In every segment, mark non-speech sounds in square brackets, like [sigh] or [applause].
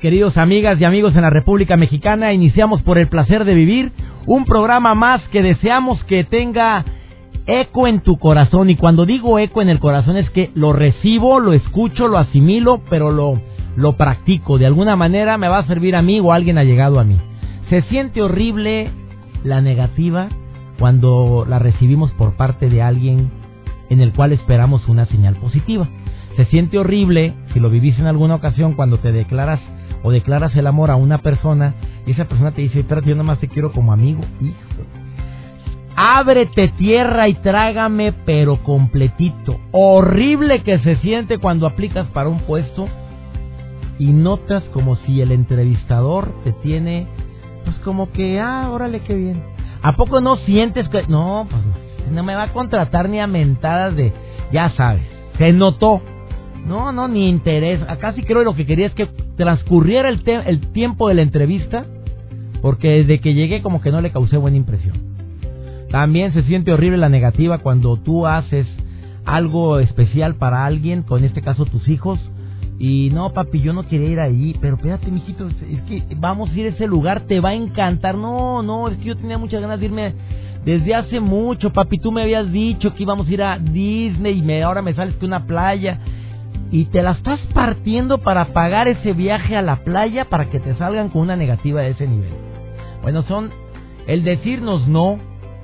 Queridos amigas y amigos en la República Mexicana, iniciamos por el placer de vivir, un programa más que deseamos que tenga eco en tu corazón. Y cuando digo eco en el corazón es que lo recibo, lo escucho, lo asimilo, pero lo, lo practico. De alguna manera me va a servir a mí o alguien ha llegado a mí. Se siente horrible la negativa cuando la recibimos por parte de alguien en el cual esperamos una señal positiva. Se siente horrible si lo vivís en alguna ocasión cuando te declaras o declaras el amor a una persona y esa persona te dice, espérate, yo más te quiero como amigo. Hijo. Ábrete tierra y trágame, pero completito. Horrible que se siente cuando aplicas para un puesto y notas como si el entrevistador te tiene, pues como que, ah, órale, qué bien. ¿A poco no sientes que, no, pues no me va a contratar ni a mentadas de, ya sabes, se notó. No, no, ni interés. Acá sí creo que lo que quería es que transcurriera el, el tiempo de la entrevista, porque desde que llegué como que no le causé buena impresión. También se siente horrible la negativa cuando tú haces algo especial para alguien, con este caso tus hijos, y no, papi, yo no quería ir ahí, pero espérate, mijito, es que vamos a ir a ese lugar, te va a encantar. No, no, es que yo tenía muchas ganas de irme desde hace mucho, papi, tú me habías dicho que íbamos a ir a Disney y me, ahora me sales que una playa y te la estás partiendo para pagar ese viaje a la playa para que te salgan con una negativa de ese nivel. Bueno, son el decirnos no,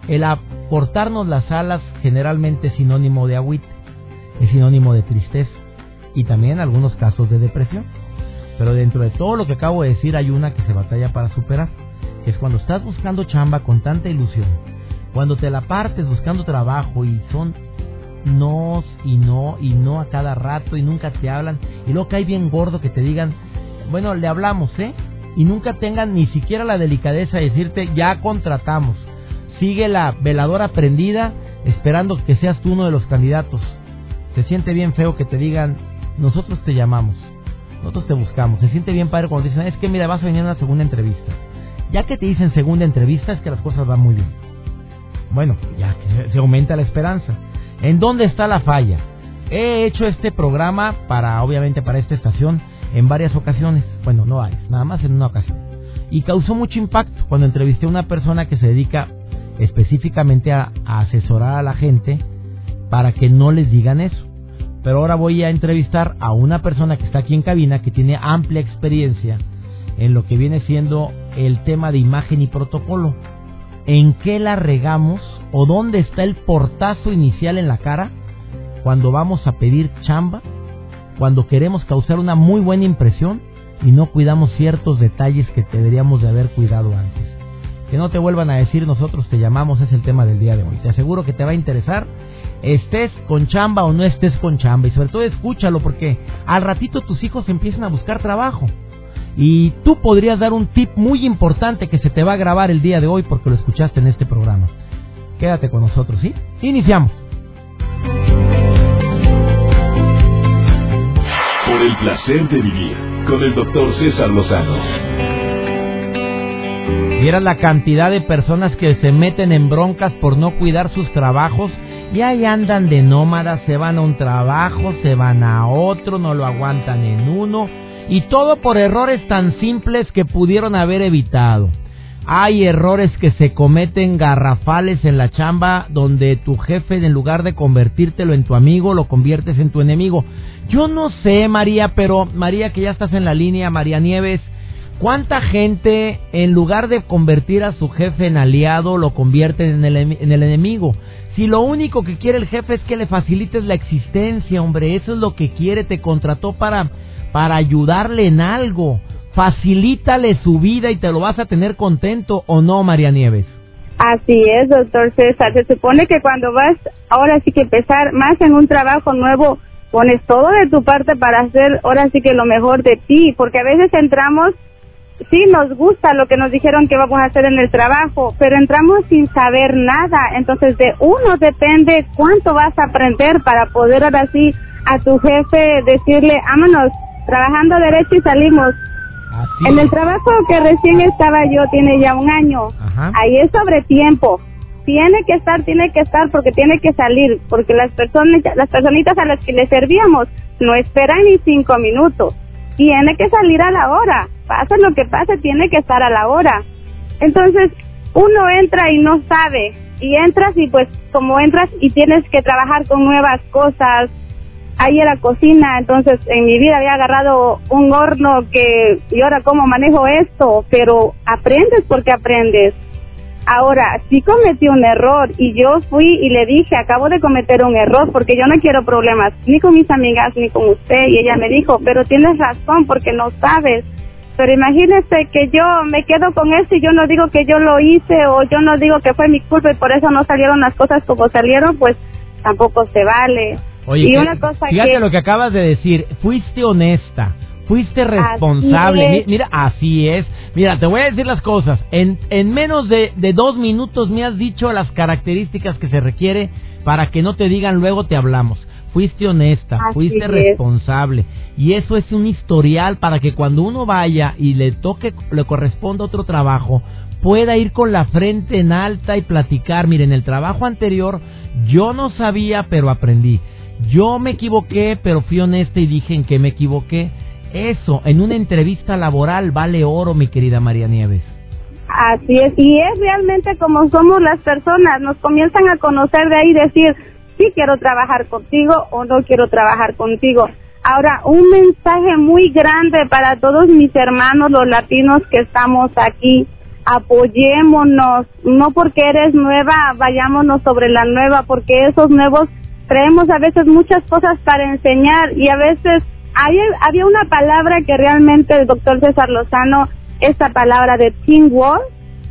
el aportarnos las alas generalmente sinónimo de agüite, es sinónimo de tristeza y también algunos casos de depresión. Pero dentro de todo lo que acabo de decir hay una que se batalla para superar, que es cuando estás buscando chamba con tanta ilusión, cuando te la partes buscando trabajo y son no y no y no a cada rato y nunca te hablan y luego cae bien gordo que te digan, bueno, le hablamos, ¿eh? Y nunca tengan ni siquiera la delicadeza de decirte, ya contratamos. Sigue la veladora prendida esperando que seas tú uno de los candidatos. Se siente bien feo que te digan, nosotros te llamamos, nosotros te buscamos. Se siente bien padre cuando dicen, es que mira, vas a venir a una segunda entrevista. Ya que te dicen segunda entrevista es que las cosas van muy bien. Bueno, ya se aumenta la esperanza. ¿En dónde está la falla? He hecho este programa para, obviamente, para esta estación en varias ocasiones. Bueno, no hay, nada más en una ocasión. Y causó mucho impacto cuando entrevisté a una persona que se dedica específicamente a, a asesorar a la gente para que no les digan eso. Pero ahora voy a entrevistar a una persona que está aquí en cabina que tiene amplia experiencia en lo que viene siendo el tema de imagen y protocolo. ¿En qué la regamos o dónde está el portazo inicial en la cara cuando vamos a pedir chamba, cuando queremos causar una muy buena impresión y no cuidamos ciertos detalles que deberíamos de haber cuidado antes. Que no te vuelvan a decir nosotros te llamamos es el tema del día de hoy. Te aseguro que te va a interesar estés con chamba o no estés con chamba y sobre todo escúchalo porque al ratito tus hijos empiezan a buscar trabajo. Y tú podrías dar un tip muy importante que se te va a grabar el día de hoy porque lo escuchaste en este programa. Quédate con nosotros, ¿sí? Iniciamos. Por el placer de vivir con el doctor César Lozano. Vieras la cantidad de personas que se meten en broncas por no cuidar sus trabajos y ahí andan de nómadas, se van a un trabajo, se van a otro, no lo aguantan en uno y todo por errores tan simples que pudieron haber evitado. Hay errores que se cometen garrafales en la chamba donde tu jefe en lugar de convertírtelo en tu amigo lo conviertes en tu enemigo. Yo no sé María, pero María que ya estás en la línea, María Nieves, ¿cuánta gente en lugar de convertir a su jefe en aliado lo convierte en el, en el enemigo? Si lo único que quiere el jefe es que le facilites la existencia, hombre, eso es lo que quiere, te contrató para, para ayudarle en algo facilítale su vida y te lo vas a tener contento o no, María Nieves. Así es, doctor César. Se supone que cuando vas ahora sí que empezar más en un trabajo nuevo, pones todo de tu parte para hacer ahora sí que lo mejor de ti, porque a veces entramos, sí nos gusta lo que nos dijeron que vamos a hacer en el trabajo, pero entramos sin saber nada, entonces de uno depende cuánto vas a aprender para poder ahora sí a tu jefe decirle, vámonos, trabajando derecho y salimos. en el trabajo que recién estaba yo, tiene ya un año, ahí es sobre tiempo, tiene que estar, tiene que estar porque tiene que salir, porque las personas, las personitas a las que le servíamos no esperan ni cinco minutos, tiene que salir a la hora, pase lo que pase, tiene que estar a la hora. Entonces, uno entra y no sabe, y entras y pues como entras y tienes que trabajar con nuevas cosas, ahí era cocina, entonces en mi vida había agarrado un horno que, y ahora cómo manejo esto, pero aprendes porque aprendes. Ahora, sí cometí un error y yo fui y le dije, acabo de cometer un error porque yo no quiero problemas ni con mis amigas ni con usted. Y ella me dijo, pero tienes razón porque no sabes. Pero imagínese que yo me quedo con eso y yo no digo que yo lo hice o yo no digo que fue mi culpa y por eso no salieron las cosas como salieron, pues tampoco se vale. Oye, y una cosa fíjate lo que acabas de decir, fuiste honesta Fuiste responsable. Mira, así es. Mira, te voy a decir las cosas. En, en menos de, de dos minutos me has dicho las características que se requiere para que no te digan luego te hablamos. Fuiste honesta, fuiste responsable. Y eso es un historial para que cuando uno vaya y le toque, le corresponda otro trabajo, pueda ir con la frente en alta y platicar. Miren, el trabajo anterior yo no sabía, pero aprendí. Yo me equivoqué, pero fui honesta y dije en qué me equivoqué. Eso, en una entrevista laboral vale oro, mi querida María Nieves. Así es, y es realmente como somos las personas, nos comienzan a conocer de ahí decir, sí quiero trabajar contigo o no quiero trabajar contigo. Ahora, un mensaje muy grande para todos mis hermanos, los latinos que estamos aquí, apoyémonos, no porque eres nueva, vayámonos sobre la nueva, porque esos nuevos traemos a veces muchas cosas para enseñar y a veces había una palabra que realmente el doctor César Lozano, esta palabra de teamwork,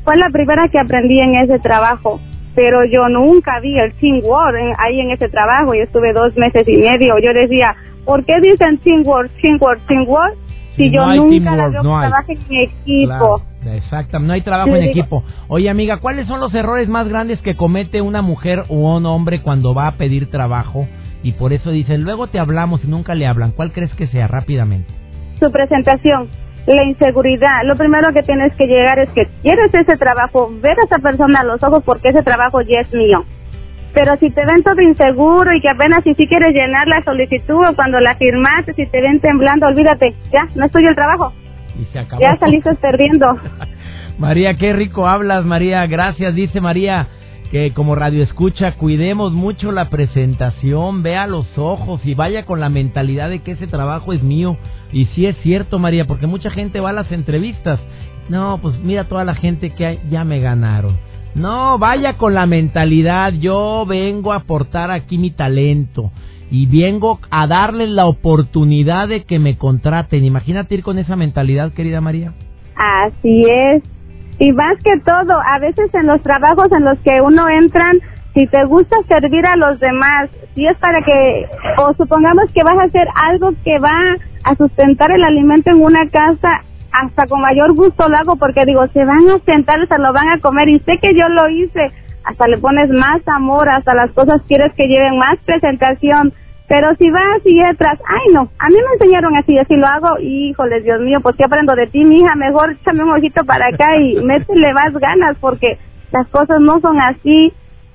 fue la primera que aprendí en ese trabajo. Pero yo nunca vi el teamwork ahí en ese trabajo y estuve dos meses y medio. Yo decía, ¿por qué dicen teamwork, teamwork, teamwork? Si yo nunca la veo no en equipo. Exacto, no hay trabajo en equipo. Oye, amiga, ¿cuáles son los errores más grandes que comete una mujer o un hombre cuando va a pedir trabajo? y por eso dicen, luego te hablamos y nunca le hablan. ¿Cuál crees que sea rápidamente? Su presentación, la inseguridad. Lo primero que tienes que llegar es que quieres ese trabajo, ver a esa persona a los ojos porque ese trabajo ya es mío. Pero si te ven todo inseguro y que apenas si, si quieres llenar la solicitud o cuando la firmaste, si te ven temblando, olvídate, ya, no es tuyo el trabajo. Y se acabó. Ya saliste perdiendo. [laughs] María, qué rico hablas, María. Gracias, dice María que como radio escucha cuidemos mucho la presentación, vea los ojos y vaya con la mentalidad de que ese trabajo es mío. Y sí es cierto, María, porque mucha gente va a las entrevistas. No, pues mira toda la gente que ya me ganaron. No, vaya con la mentalidad, yo vengo a aportar aquí mi talento y vengo a darles la oportunidad de que me contraten. Imagínate ir con esa mentalidad, querida María. Así es. Y más que todo, a veces en los trabajos en los que uno entran, si te gusta servir a los demás, si es para que, o supongamos que vas a hacer algo que va a sustentar el alimento en una casa, hasta con mayor gusto lo hago porque digo, se van a sentar, se lo van a comer y sé que yo lo hice, hasta le pones más amor, hasta las cosas quieres que lleven más presentación, pero si vas y entras, ay no, a mí me enseñaron así, así lo hago, híjoles, Dios mío, pues qué aprendo de ti, mi hija, mejor échame un ojito para acá y [laughs] métele más ganas porque las cosas no son así.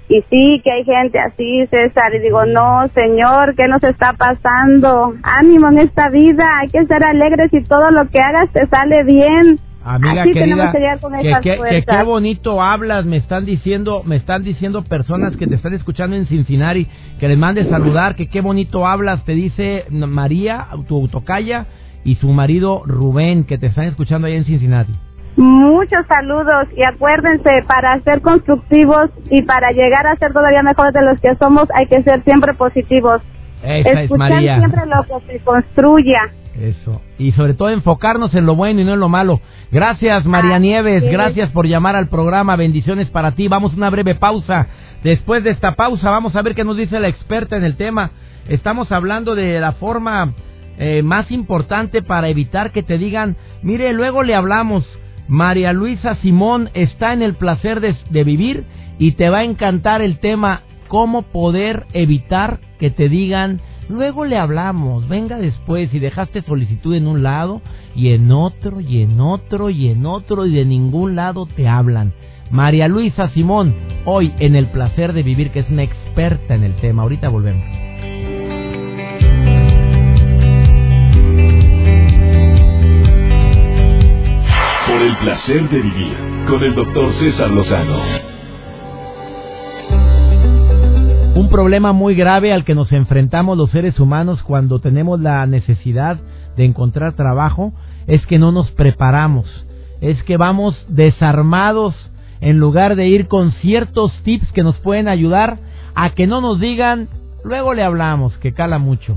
Y sí, que hay gente así, César, y digo, no, Señor, ¿qué nos está pasando? Ánimo en esta vida, hay que ser alegres y todo lo que hagas te sale bien. Amiga querida, que, qué bonito hablas, me están diciendo, me están diciendo personas que te están escuchando en Cincinnati, que les mande saludar, que qué bonito hablas, te dice María, tu tocaya, y su marido Rubén, que te están escuchando ahí en Cincinnati. Muchos saludos y acuérdense, para ser constructivos y para llegar a ser todavía mejores de los que somos, hay que ser siempre positivos. Esa es María. siempre lo que se construya Eso. Y sobre todo enfocarnos en lo bueno y no en lo malo. Gracias, María Nieves. Gracias por llamar al programa. Bendiciones para ti. Vamos a una breve pausa. Después de esta pausa, vamos a ver qué nos dice la experta en el tema. Estamos hablando de la forma eh, más importante para evitar que te digan, mire, luego le hablamos. María Luisa Simón está en el placer de, vivir y te va a encantar el tema cómo poder evitar que te digan Luego le hablamos, venga después y dejaste solicitud en un lado y en otro y en otro y en otro y de ningún lado te hablan. María Luisa Simón, hoy en el placer de vivir, que es una experta en el tema. Ahorita volvemos. Placer de vivir con el doctor César Lozano. Un problema muy grave al que nos enfrentamos los seres humanos cuando tenemos la necesidad de encontrar trabajo es que no nos preparamos, es que vamos desarmados en lugar de ir con ciertos tips que nos pueden ayudar a que no nos digan, luego le hablamos, que cala mucho.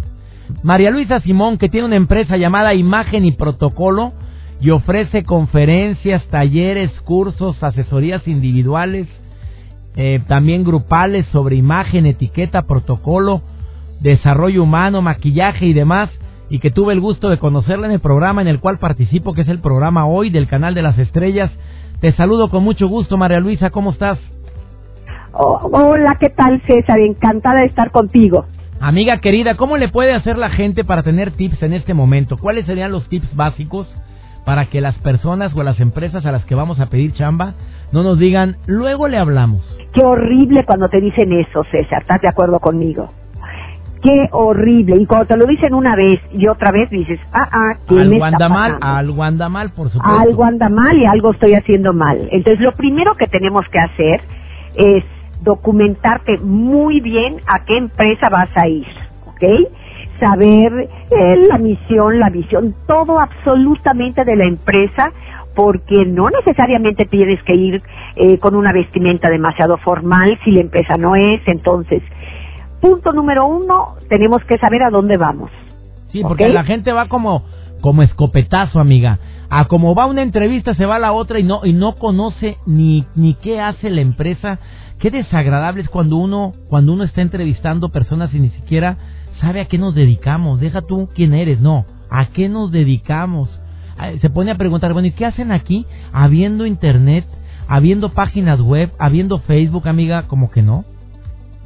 María Luisa Simón, que tiene una empresa llamada Imagen y Protocolo y ofrece conferencias, talleres, cursos, asesorías individuales, eh, también grupales sobre imagen, etiqueta, protocolo, desarrollo humano, maquillaje y demás, y que tuve el gusto de conocerla en el programa en el cual participo, que es el programa hoy del canal de las estrellas. Te saludo con mucho gusto, María Luisa, ¿cómo estás? Oh, hola, ¿qué tal, César? Encantada de estar contigo. Amiga querida, ¿cómo le puede hacer la gente para tener tips en este momento? ¿Cuáles serían los tips básicos para que las personas o las empresas a las que vamos a pedir chamba no nos digan, luego le hablamos? Qué horrible cuando te dicen eso, César. ¿Estás de acuerdo conmigo? Qué horrible. Y cuando te lo dicen una vez y otra vez dices, ah, ah, ¿qué algo anda mal, algo anda mal, por supuesto. Algo anda mal y algo estoy haciendo mal. Entonces, lo primero que tenemos que hacer es documentarte muy bien a qué empresa vas a ir, ¿ok? Saber eh, la misión, la visión, todo absolutamente de la empresa porque no necesariamente tienes que ir eh, con una vestimenta demasiado formal si la empresa no es. Entonces, punto número uno, tenemos que saber a dónde vamos. Sí, porque la gente va como como escopetazo, amiga. A como va una entrevista se va a la otra y no y no conoce ni ni qué hace la empresa. Qué desagradable es cuando uno cuando uno está entrevistando personas y ni siquiera sabe a qué nos dedicamos. Deja tú quién eres, no. ¿A qué nos dedicamos? se pone a preguntar, bueno, ¿y qué hacen aquí habiendo internet, habiendo páginas web, habiendo Facebook, amiga? Como que no.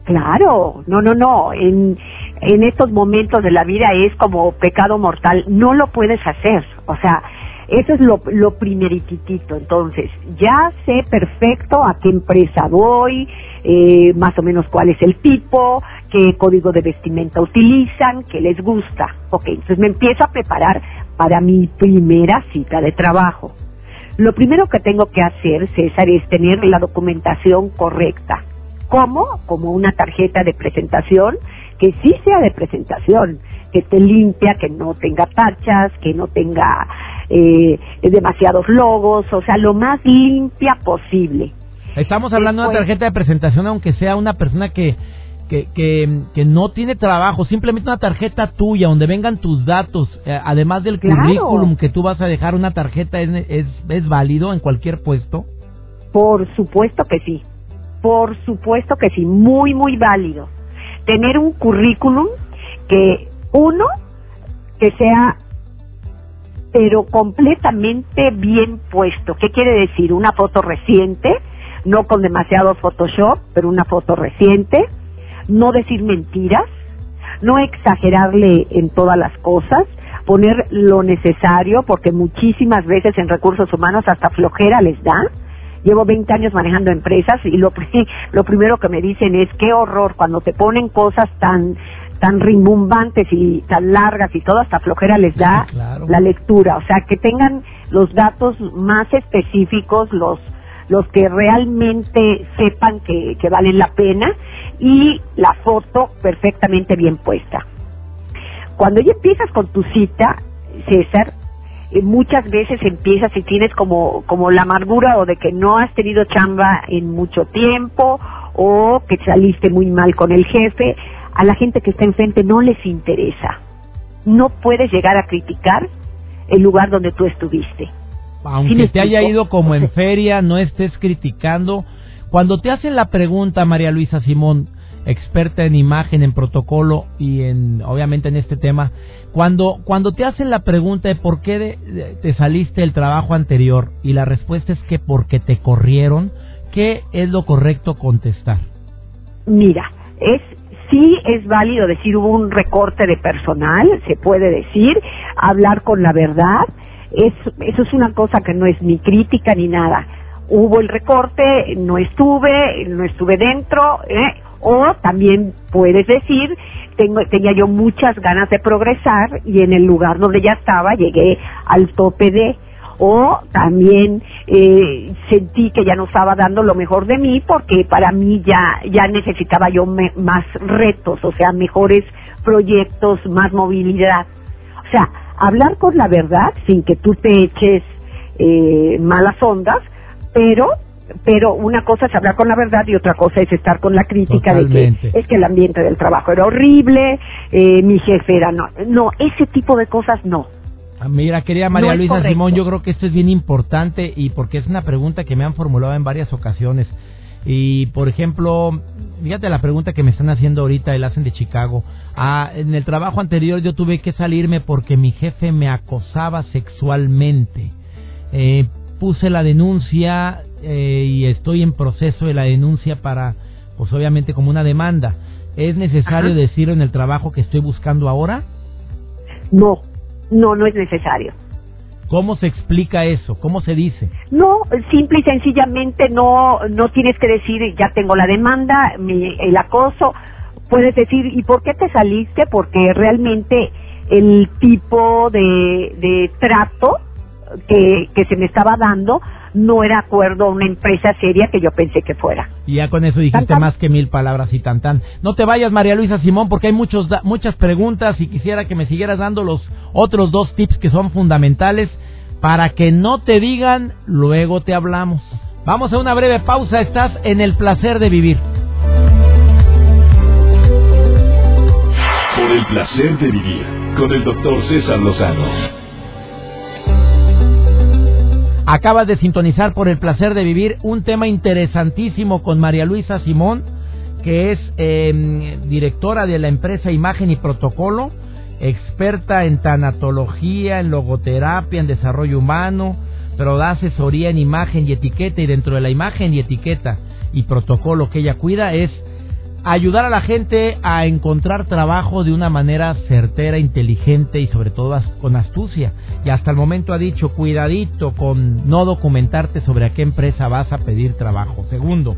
Claro, no, no, no. En, en estos momentos de la vida es como pecado mortal. No lo puedes hacer. O sea, eso es lo, lo primerititito. Entonces, ya sé perfecto a qué empresa voy, eh, más o menos cuál es el tipo, qué código de vestimenta utilizan, qué les gusta. Ok, entonces me empiezo a preparar para mi primera cita de trabajo. Lo primero que tengo que hacer, César, es tener la documentación correcta. ¿Cómo? Como una tarjeta de presentación que sí sea de presentación, que esté limpia, que no tenga tachas, que no tenga eh, demasiados logos, o sea, lo más limpia posible. Estamos hablando de una tarjeta de presentación, aunque sea una persona que que, que, no tiene trabajo, simplemente una tarjeta tuya donde vengan tus datos, eh, además del currículum que tú vas a dejar, una tarjeta es, es, es válido en cualquier puesto? Por supuesto que sí, por supuesto que sí, muy, muy válido. Tener un currículum que uno, que sea pero completamente bien puesto. ¿Qué quiere decir? Una foto reciente, no con demasiado Photoshop, pero una foto reciente no decir mentiras, no exagerarle en todas las cosas, poner lo necesario, porque muchísimas veces en recursos humanos hasta flojera les da. Llevo 20 años manejando empresas y lo, [laughs] lo primero que me dicen es qué horror cuando te ponen cosas tan tan rimbombantes y tan largas y todo, hasta flojera les da la lectura. O sea, que tengan los datos más específicos, los los que realmente sepan que, valen la pena y la foto perfectamente bien puesta. Cuando ya empiezas con tu cita, César, eh, muchas veces empiezas y tienes como, como la amargura o de que no has tenido chamba en mucho tiempo o que saliste muy mal con el jefe, a la gente que está enfrente no les interesa. no puedes llegar a criticar el lugar donde tú estuviste. Aunque te haya ido como en [laughs] feria, no estés criticando. Cuando te hacen la pregunta, María Luisa Simón, experta en imagen, en protocolo y en, obviamente en este tema, cuando, cuando te hacen la pregunta de por qué te saliste del trabajo anterior y la respuesta es que porque te corrieron, ¿qué es lo correcto contestar? Mira, es sí es válido decir hubo un recorte de personal, se puede decir, hablar con la verdad, es, eso es una cosa que no es ni crítica ni nada. Hubo el recorte, no estuve, no estuve dentro, ¿eh? o también puedes decir, tengo, tenía yo muchas ganas de progresar y en el lugar donde ya estaba llegué al tope de, o también eh, sentí que ya no estaba dando lo mejor de mí porque para mí ya ya necesitaba yo más retos, o sea, mejores proyectos, más movilidad. O sea, hablar con la verdad sin que tú te eches eh, malas ondas, pero pero una cosa es hablar con la verdad y otra cosa es estar con la crítica de que es que el ambiente del trabajo era horrible, eh, mi jefe era no, no, ese tipo de cosas no. Ah, mira, querida María Luisa Simón, yo creo que esto es bien importante y porque es una pregunta que me han formulado en varias ocasiones. Y, por ejemplo, fíjate la pregunta que me están haciendo ahorita, el hacen de Chicago. Ah, en el trabajo anterior yo tuve que salirme porque mi jefe me acosaba sexualmente. Eh, puse la denuncia eh, y estoy en proceso de la denuncia para, pues obviamente como una demanda. ¿Es necesario decirlo en el trabajo que estoy buscando ahora? No, no, no es necesario. ¿Cómo se explica eso? ¿Cómo se dice? No, simple y sencillamente no, no tienes que decir ya tengo la demanda, mi, el acoso. Puedes decir, ¿y por qué te saliste? Porque realmente el tipo de, de trato que, que se me estaba dando no era acuerdo a una empresa seria que yo pensé que fuera. Y ya con eso dijiste más que mil palabras y tan tan. No te vayas, María Luisa Simón, porque hay muchos, muchas preguntas y quisiera que me siguieras dando los otros dos tips que son fundamentales para que no te digan, luego te hablamos. Vamos a una breve pausa, estás en el placer de vivir. El placer de vivir, con el doctor César Lozano. Acabas de sintonizar por el placer de vivir un tema interesantísimo con María Luisa Simón, que es em, directora de la empresa Imagen y Protocolo, experta en tanatología, en logoterapia, en desarrollo humano, pero da asesoría en imagen y etiqueta y dentro de la imagen y etiqueta y protocolo que ella cuida es ayudar a la gente a encontrar trabajo de una manera certera, inteligente y sobre todo con astucia. Y hasta el momento ha dicho, cuidadito con no documentarte sobre a qué empresa vas a pedir trabajo. Segundo,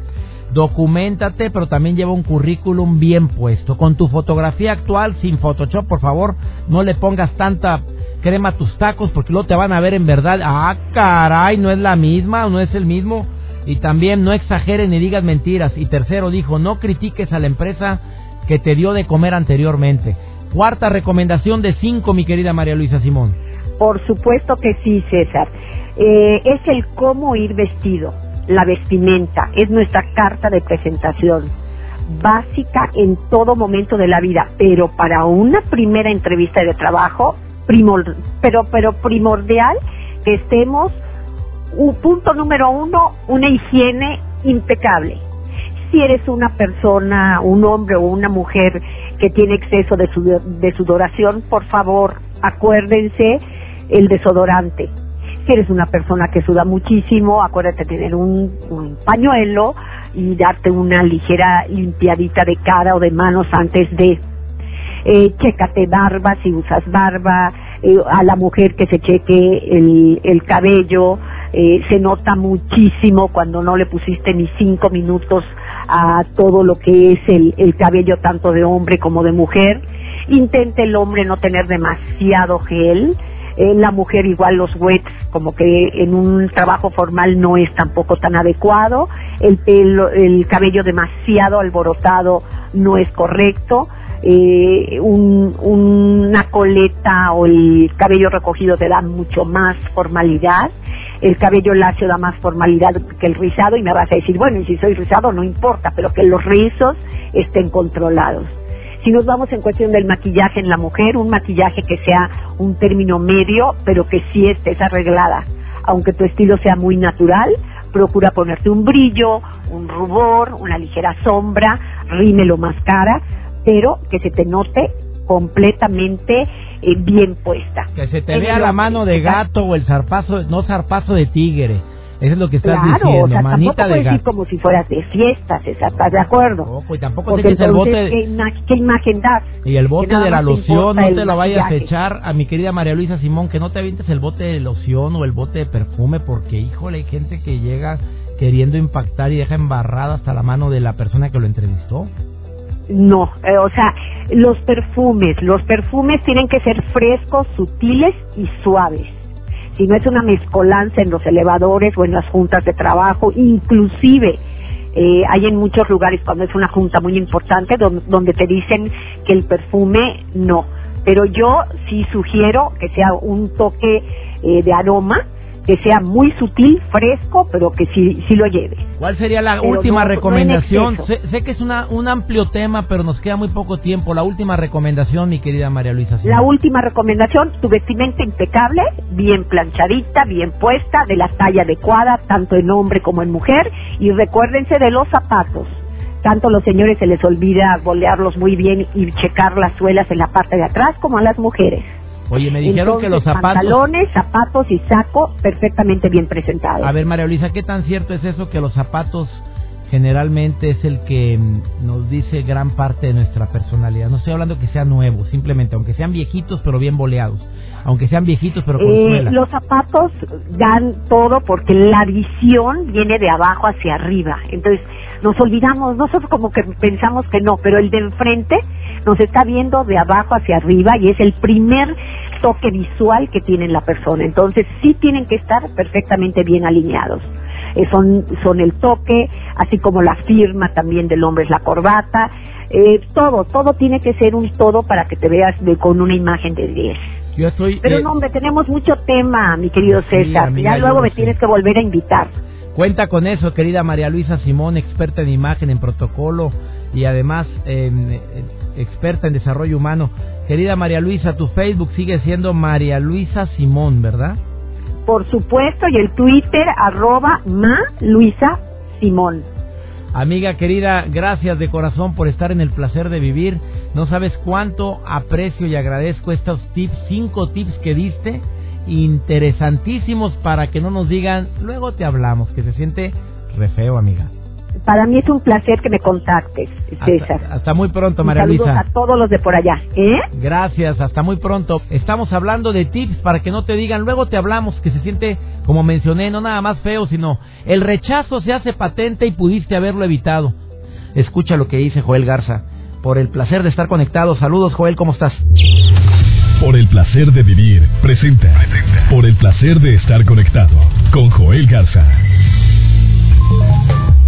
documentate, pero también lleva un currículum bien puesto. Con tu fotografía actual, sin Photoshop, por favor, no le pongas tanta crema a tus tacos porque luego te van a ver en verdad. Ah, caray, no es la misma, no es el mismo y también no exageren ni digas mentiras. Y tercero dijo, no critiques a la empresa que te dio de comer anteriormente. Cuarta recomendación de cinco, mi querida María Luisa Simón. Por supuesto que sí, César. Eh, es el cómo ir vestido, la vestimenta, es nuestra carta de presentación básica en todo momento de la vida, pero para una primera entrevista de trabajo, pero, pero primordial que estemos un punto número uno, una higiene impecable. Si eres una persona, un hombre o una mujer que tiene exceso de, de sudoración, por favor, acuérdense el desodorante. Si eres una persona que suda muchísimo, acuérdate tener un, un pañuelo y darte una ligera limpiadita de cara o de manos antes de. Eh, chécate barba si usas barba, eh, a la mujer que se cheque el, el cabello, eh, se nota muchísimo cuando no le pusiste ni cinco minutos a todo lo que es el, el cabello tanto de hombre como de mujer. Intente el hombre no tener demasiado gel. En la mujer igual los wets como que en un trabajo formal no es tampoco tan adecuado. El pelo, el cabello demasiado alborotado no es correcto. Eh, un, una coleta o el cabello recogido te da mucho más formalidad el cabello lacio da más formalidad que el rizado y me vas a decir, bueno, y si soy rizado no importa, pero que los rizos estén controlados. Si nos vamos en cuestión del maquillaje en la mujer, un maquillaje que sea un término medio, pero que sí estés arreglada. Aunque tu estilo sea muy natural, procura ponerte un brillo, un rubor, una ligera sombra, rímelo más cara, pero que se te note completamente eh, bien puesta. Que se te vea la mano de gato o el zarpazo, no zarpazo de tigre. Eso es lo que estás claro, diciendo, o sea, manita tampoco de gato. como si fueras de fiestas, ¿estás de acuerdo? Ojo, y tampoco Porque te eches el bote... ¿qué, qué imagen das? Y el bote de la loción, no te lo vayas a echar a mi querida María Luisa Simón, que no te avientes el bote de loción o el bote de perfume, porque híjole, hay gente que llega queriendo impactar y deja embarrada hasta la mano de la persona que lo entrevistó. No, eh, o sea, los perfumes, los perfumes tienen que ser frescos, sutiles y suaves. Si no es una mezcolanza en los elevadores o en las juntas de trabajo, inclusive eh, hay en muchos lugares cuando es una junta muy importante don- donde te dicen que el perfume no. Pero yo sí sugiero que sea un toque eh, de aroma, que sea muy sutil, fresco, pero que sí, sí lo lleve. ¿Cuál sería la Pero última no- recomendación? sé, sé que es una, un amplio tema, pero nos queda muy poco tiempo. La última recomendación, mi querida María Luisa. La última recomendación, tu vestimenta impecable, bien planchadita, bien puesta, de la talla adecuada, tanto en hombre como en mujer. Y recuérdense de los zapatos. Tanto a los señores se les olvida bolearlos muy bien y checar las suelas en la parte de atrás, como a las mujeres. Oye, me dijeron que los zapatos... Pantalones, zapatos y saco perfectamente bien presentados. A ver, María Luisa, ¿qué tan cierto es eso que los zapatos generalmente es el que mm, nos dice gran parte de nuestra personalidad? No estoy hablando que sean nuevos, simplemente, aunque sean viejitos pero bien boleados. Aunque sean viejitos pero con Eh, suela. los zapatos dan todo porque la visión viene de abajo hacia arriba. Entonces, nos olvidamos, nosotros como que pensamos que no, pero el de enfrente nos está viendo de abajo hacia arriba y es el primer toque visual que tiene la persona. Entonces, sí tienen que estar perfectamente bien alineados. Eh, son, son el toque, así como la firma también del hombre es la corbata. Eh, todo, todo tiene que ser un todo para que te veas de- con una imagen de 10. Yo estoy... Pero eh, no, hombre, tenemos mucho tema, mi querido Sí, César. amiga, ya luego me sé. tienes que volver a invitar. Cuenta con eso, querida María Luisa Simón, experta en imagen, en protocolo y además em, eh, experta en desarrollo humano. Querida María Luisa, tu Facebook sigue siendo María Luisa Simón, ¿verdad? Por supuesto, y el Twitter, arroba ma Luisa Simón. Amiga querida, gracias de corazón por estar en el placer de vivir. No sabes cuánto aprecio y agradezco estos tips, cinco tips que diste, interesantísimos para que no nos digan, luego te hablamos, que se siente re feo, amiga. Para mí es un placer que me contactes, César. Hasta, hasta muy pronto, María saludos Luisa. a todos los de por allá, ¿eh? Gracias, hasta muy pronto. Estamos hablando de tips para que no te digan, luego te hablamos, que se siente, como mencioné, no nada más feo, sino el rechazo se hace patente y pudiste haberlo evitado. Escucha lo que dice Joel Garza. Por el placer de estar conectado. Saludos, Joel, ¿cómo estás? Por el placer de vivir, presenta. Por el placer de estar conectado con Joel Garza.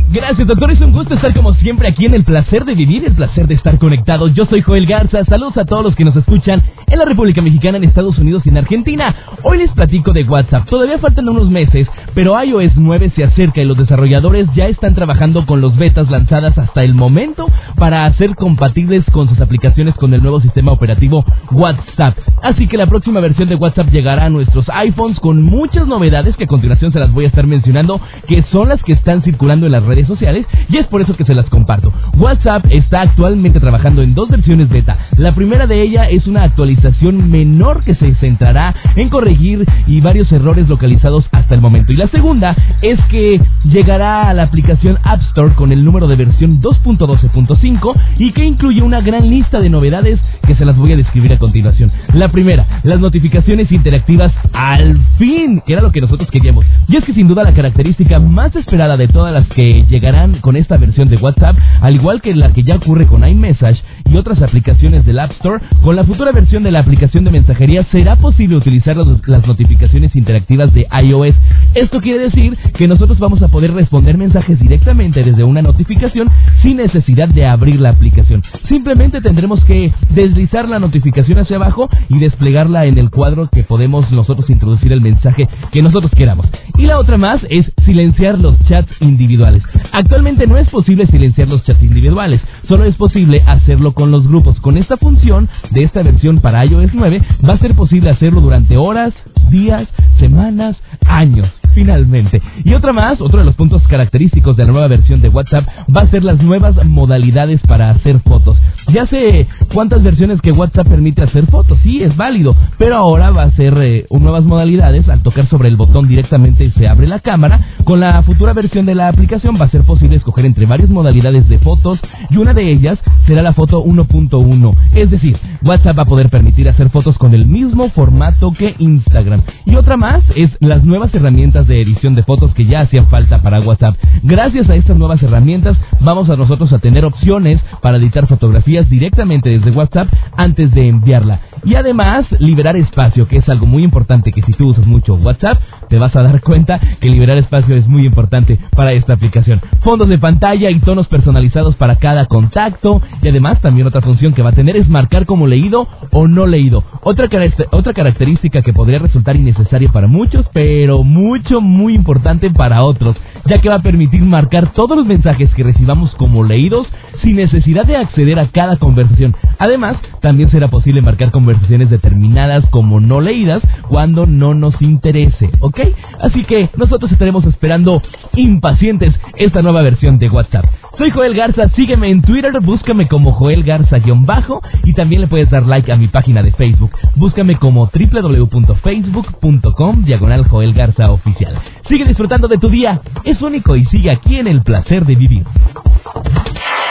Gracias, doctor. Es un gusto estar como siempre aquí en el placer de vivir, el placer de estar conectado. Yo soy Joel Garza. Saludos a todos los que nos escuchan en la República Mexicana, en Estados Unidos y en Argentina. Hoy les platico de WhatsApp. Todavía faltan unos meses, pero iOS 9 se acerca y los desarrolladores ya están trabajando con los betas lanzadas hasta el momento para hacer compatibles con sus aplicaciones con el nuevo sistema operativo WhatsApp. Así que la próxima versión de WhatsApp llegará a nuestros iPhones con muchas novedades que a continuación se las voy a estar mencionando, que son las que están circulando en las redes sociales y es por eso que se las comparto. WhatsApp está actualmente trabajando en dos versiones beta. La primera de ella es una actualización menor que se centrará en corregir y varios errores localizados hasta el momento. Y la segunda es que llegará a la aplicación App Store con el número de versión 2.12.5 y que incluye una gran lista de novedades que se las voy a describir a continuación. La primera, las notificaciones interactivas al fin, que era lo que nosotros queríamos. Y es que sin duda la característica más esperada de todas las que llegarán con esta versión de WhatsApp, al igual que la que ya ocurre con iMessage y otras aplicaciones del App Store, con la futura versión de la aplicación de mensajería será posible utilizar las notificaciones interactivas de iOS. Esto quiere decir que nosotros vamos a poder responder mensajes directamente desde una notificación sin necesidad de abrir la aplicación. Simplemente tendremos que deslizar la notificación hacia abajo y desplegarla en el cuadro que podemos nosotros introducir el mensaje que nosotros queramos. Y la otra más es silenciar los chats individuales. Actualmente no es posible silenciar los chats individuales, solo es posible hacerlo con los grupos. Con esta función de esta versión para iOS 9 va a ser posible hacerlo durante horas, días, semanas, años finalmente. Y otra más, otro de los puntos característicos de la nueva versión de WhatsApp va a ser las nuevas modalidades para hacer fotos. Ya sé cuántas versiones que WhatsApp permite hacer fotos, sí, es válido, pero ahora va a ser eh, nuevas modalidades al tocar sobre el botón directamente se abre la cámara. Con la futura versión de la aplicación va a ser posible escoger entre varias modalidades de fotos y una de ellas será la foto 1.1. Es decir, WhatsApp va a poder permitir hacer fotos con el mismo formato que Instagram. Y otra más es las nuevas herramientas de edición de fotos que ya hacían falta para WhatsApp. Gracias a estas nuevas herramientas vamos a nosotros a tener opciones para editar fotografías directamente desde WhatsApp antes de enviarla. Y además liberar espacio, que es algo muy importante que si tú usas mucho WhatsApp, te vas a dar cuenta que liberar espacio es muy importante para esta aplicación. Fondos de pantalla y tonos personalizados para cada contacto y además también otra función que va a tener es marcar como leído o no leído. Otra, otra característica que podría resultar innecesaria para muchos, pero mucho, muy importante para otros, ya que va a permitir marcar todos los mensajes que recibamos como leídos sin necesidad de acceder a cada conversación. Además, también será posible marcar conversaciones determinadas como no leídas cuando no nos interese, ¿ok? Así que nosotros estaremos esperando impacientes esta nueva versión de WhatsApp. Soy Joel Garza, sígueme en Twitter, búscame como Joel Garza-bajo y también le puedes dar like a mi página de Facebook. Búscame como www.facebook.com diagonal Joel oficial. Sigue disfrutando de tu día, es único y sigue aquí en el placer de vivir.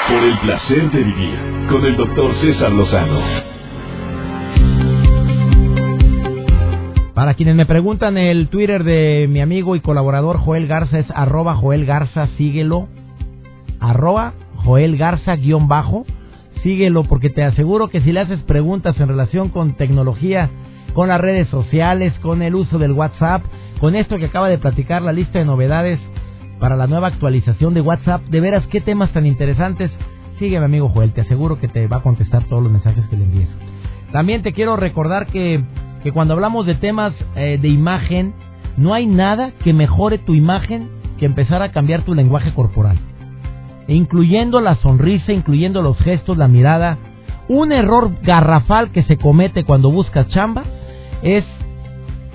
Por el placer de vivir con el doctor César Lozano. Para quienes me preguntan, el Twitter de mi amigo y colaborador Joel Garza es arroba Joel Garza, síguelo. Arroba Joel Garza guion bajo. Síguelo porque te aseguro que si le haces preguntas en relación con tecnología, con las redes sociales, con el uso del WhatsApp, con esto que acaba de platicar, la lista de novedades, para la nueva actualización de WhatsApp. De veras, qué temas tan interesantes. Sígueme, amigo Joel, te aseguro que te va a contestar todos los mensajes que le envíes. También te quiero recordar que, que cuando hablamos de temas eh, de imagen, no hay nada que mejore tu imagen que empezar a cambiar tu lenguaje corporal. E incluyendo la sonrisa, incluyendo los gestos, la mirada. Un error garrafal que se comete cuando buscas chamba es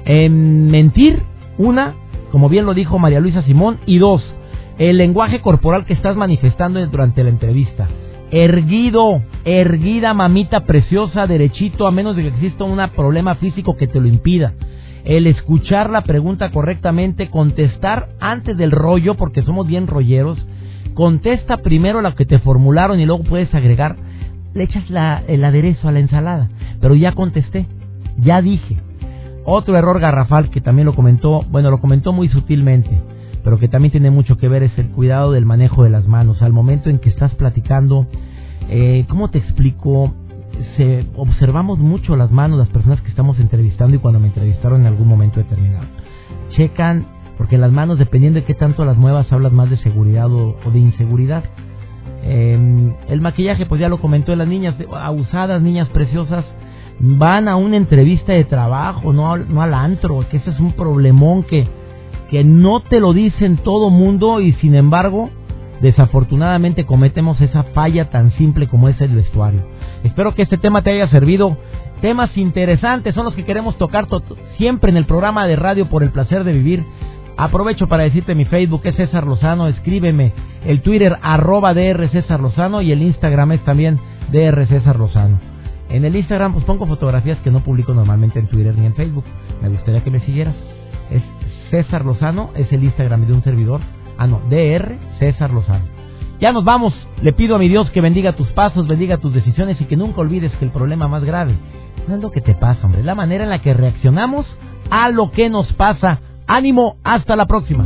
mentir, una, como bien lo dijo María Luisa Simón, y dos, el lenguaje corporal que estás manifestando durante la entrevista. Erguido, erguida mamita preciosa, derechito, a menos de que exista un problema físico que te lo impida. El escuchar la pregunta correctamente, contestar antes del rollo, porque somos bien rolleros. Contesta primero lo que te formularon y luego puedes agregar, le echas el aderezo a la ensalada. Pero ya contesté, ya dije, otro error garrafal que también lo comentó, bueno, lo comentó muy sutilmente, pero que también tiene mucho que ver es el cuidado del manejo de las manos. Al momento en que estás platicando, eh, ¿cómo te explico? Se, observamos mucho las manos las personas que estamos entrevistando y cuando me entrevistaron en algún momento determinado. Checan, porque las manos, dependiendo de qué tanto las muevas, hablas más de seguridad o, de inseguridad. Em, el maquillaje, pues ya lo comentó, las niñas abusadas, niñas preciosas, van a una entrevista de trabajo, no, no al antro, que ese es un problemón que, que no te lo dicen todo mundo y sin embargo, desafortunadamente cometemos esa falla tan simple como es el vestuario. Espero que este tema te haya servido. Temas interesantes son los que queremos tocar siempre en el programa de radio por el placer de vivir. Aprovecho para decirte mi Facebook es César Lozano, escríbeme el Twitter arroba DR César Lozano y el Instagram es también DR César Lozano. En el Instagram pues pongo fotografías que no publico normalmente en Twitter ni en Facebook. Me gustaría que me siguieras. Es César Lozano, es el Instagram de un servidor. Ah, no, DR César Lozano. Ya nos vamos. Le pido a mi Dios que bendiga tus pasos, bendiga tus decisiones y que nunca olvides que el problema más grave no es lo que te pasa, hombre, es la manera en la que reaccionamos a lo que nos pasa. Ánimo, hasta la próxima.